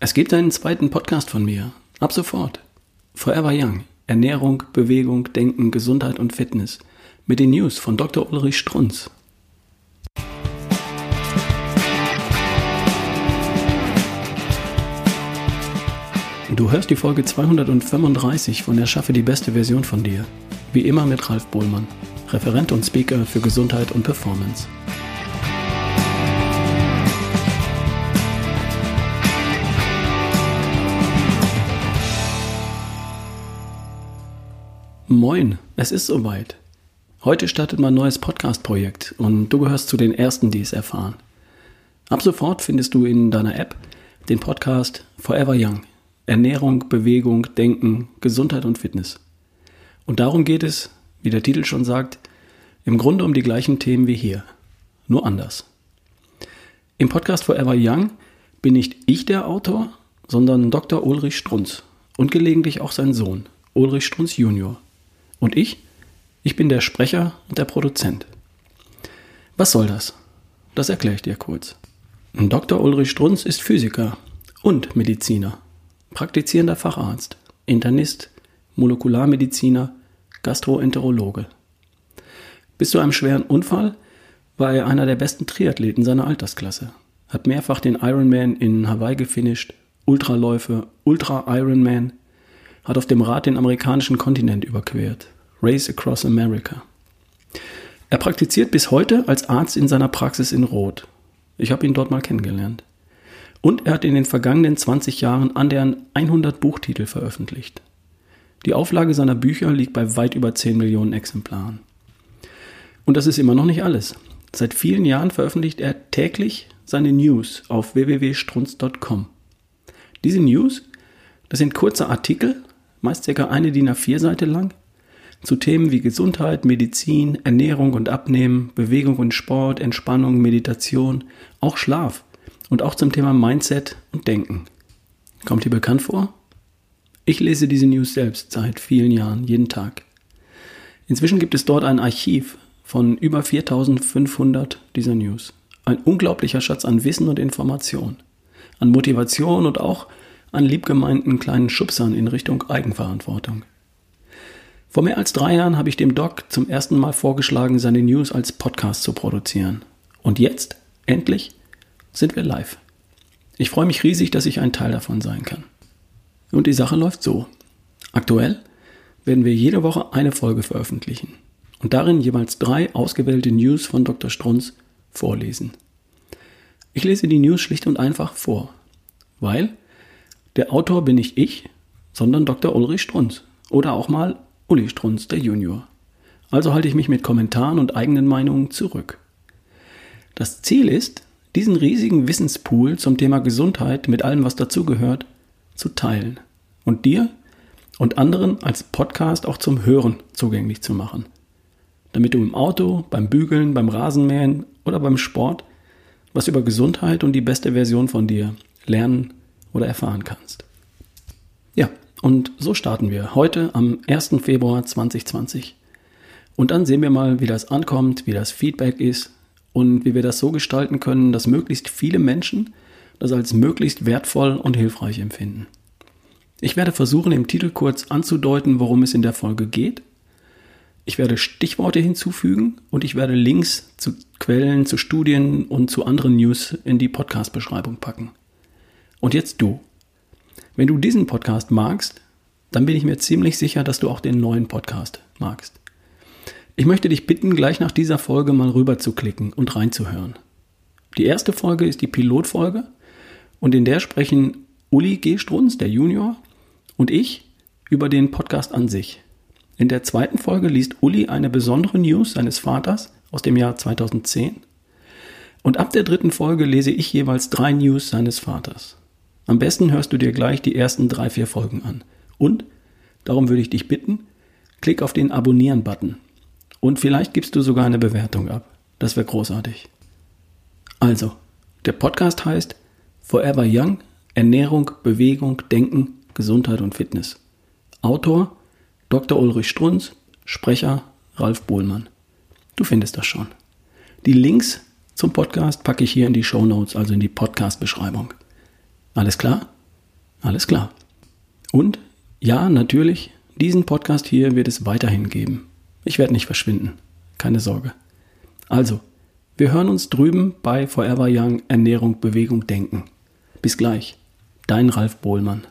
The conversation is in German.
Es gibt einen zweiten Podcast von mir. Ab sofort. Forever Young. Ernährung, Bewegung, Denken, Gesundheit und Fitness. Mit den News von Dr. Ulrich Strunz. Du hörst die Folge 235 von Erschaffe die beste Version von dir. Wie immer mit Ralf Bohlmann, Referent und Speaker für Gesundheit und Performance. Moin, es ist soweit. Heute startet mein neues Podcast-Projekt und du gehörst zu den Ersten, die es erfahren. Ab sofort findest du in deiner App den Podcast Forever Young. Ernährung, Bewegung, Denken, Gesundheit und Fitness. Und darum geht es, wie der Titel schon sagt, im Grunde um die gleichen Themen wie hier, nur anders. Im Podcast Forever Young bin nicht ich der Autor, sondern Dr. Ulrich Strunz und gelegentlich auch sein Sohn, Ulrich Strunz Junior. Und ich? Ich bin der Sprecher und der Produzent. Was soll das? Das erkläre ich dir kurz. Dr. Ulrich Strunz ist Physiker und Mediziner, praktizierender Facharzt, Internist, Molekularmediziner, Gastroenterologe. Bis zu einem schweren Unfall war er einer der besten Triathleten seiner Altersklasse, hat mehrfach den Ironman in Hawaii gefinisht, Ultraläufe, Ultra Ironman, hat auf dem Rad den amerikanischen Kontinent überquert. Race Across America. Er praktiziert bis heute als Arzt in seiner Praxis in Roth. Ich habe ihn dort mal kennengelernt. Und er hat in den vergangenen 20 Jahren annähernd 100 Buchtitel veröffentlicht. Die Auflage seiner Bücher liegt bei weit über 10 Millionen Exemplaren. Und das ist immer noch nicht alles. Seit vielen Jahren veröffentlicht er täglich seine News auf www.strunz.com. Diese News, das sind kurze Artikel meist circa eine DIN A4-Seite lang, zu Themen wie Gesundheit, Medizin, Ernährung und Abnehmen, Bewegung und Sport, Entspannung, Meditation, auch Schlaf und auch zum Thema Mindset und Denken. Kommt dir bekannt vor? Ich lese diese News selbst seit vielen Jahren, jeden Tag. Inzwischen gibt es dort ein Archiv von über 4500 dieser News. Ein unglaublicher Schatz an Wissen und Information, an Motivation und auch an liebgemeinten kleinen Schubsern in Richtung Eigenverantwortung. Vor mehr als drei Jahren habe ich dem Doc zum ersten Mal vorgeschlagen, seine News als Podcast zu produzieren. Und jetzt, endlich, sind wir live. Ich freue mich riesig, dass ich ein Teil davon sein kann. Und die Sache läuft so. Aktuell werden wir jede Woche eine Folge veröffentlichen und darin jeweils drei ausgewählte News von Dr. Strunz vorlesen. Ich lese die News schlicht und einfach vor, weil der Autor bin nicht ich, sondern Dr. Ulrich Strunz oder auch mal Uli Strunz, der Junior. Also halte ich mich mit Kommentaren und eigenen Meinungen zurück. Das Ziel ist, diesen riesigen Wissenspool zum Thema Gesundheit mit allem, was dazugehört, zu teilen und dir und anderen als Podcast auch zum Hören zugänglich zu machen. Damit du im Auto, beim Bügeln, beim Rasenmähen oder beim Sport was über Gesundheit und die beste Version von dir lernen oder erfahren kannst. Ja, und so starten wir heute am 1. Februar 2020. Und dann sehen wir mal, wie das ankommt, wie das Feedback ist und wie wir das so gestalten können, dass möglichst viele Menschen das als möglichst wertvoll und hilfreich empfinden. Ich werde versuchen, im Titel kurz anzudeuten, worum es in der Folge geht. Ich werde Stichworte hinzufügen und ich werde Links zu Quellen, zu Studien und zu anderen News in die Podcast-Beschreibung packen. Und jetzt du. Wenn du diesen Podcast magst, dann bin ich mir ziemlich sicher, dass du auch den neuen Podcast magst. Ich möchte dich bitten, gleich nach dieser Folge mal rüber zu klicken und reinzuhören. Die erste Folge ist die Pilotfolge und in der sprechen Uli G. Strunz, der Junior, und ich über den Podcast an sich. In der zweiten Folge liest Uli eine besondere News seines Vaters aus dem Jahr 2010. Und ab der dritten Folge lese ich jeweils drei News seines Vaters. Am besten hörst du dir gleich die ersten drei, vier Folgen an. Und, darum würde ich dich bitten, klick auf den Abonnieren-Button. Und vielleicht gibst du sogar eine Bewertung ab. Das wäre großartig. Also, der Podcast heißt Forever Young, Ernährung, Bewegung, Denken, Gesundheit und Fitness. Autor Dr. Ulrich Strunz, Sprecher Ralf Bohlmann. Du findest das schon. Die Links zum Podcast packe ich hier in die Show Notes, also in die Podcast-Beschreibung. Alles klar? Alles klar. Und ja, natürlich, diesen Podcast hier wird es weiterhin geben. Ich werde nicht verschwinden. Keine Sorge. Also, wir hören uns drüben bei Forever Young Ernährung, Bewegung, Denken. Bis gleich. Dein Ralf Bohlmann.